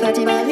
Fatima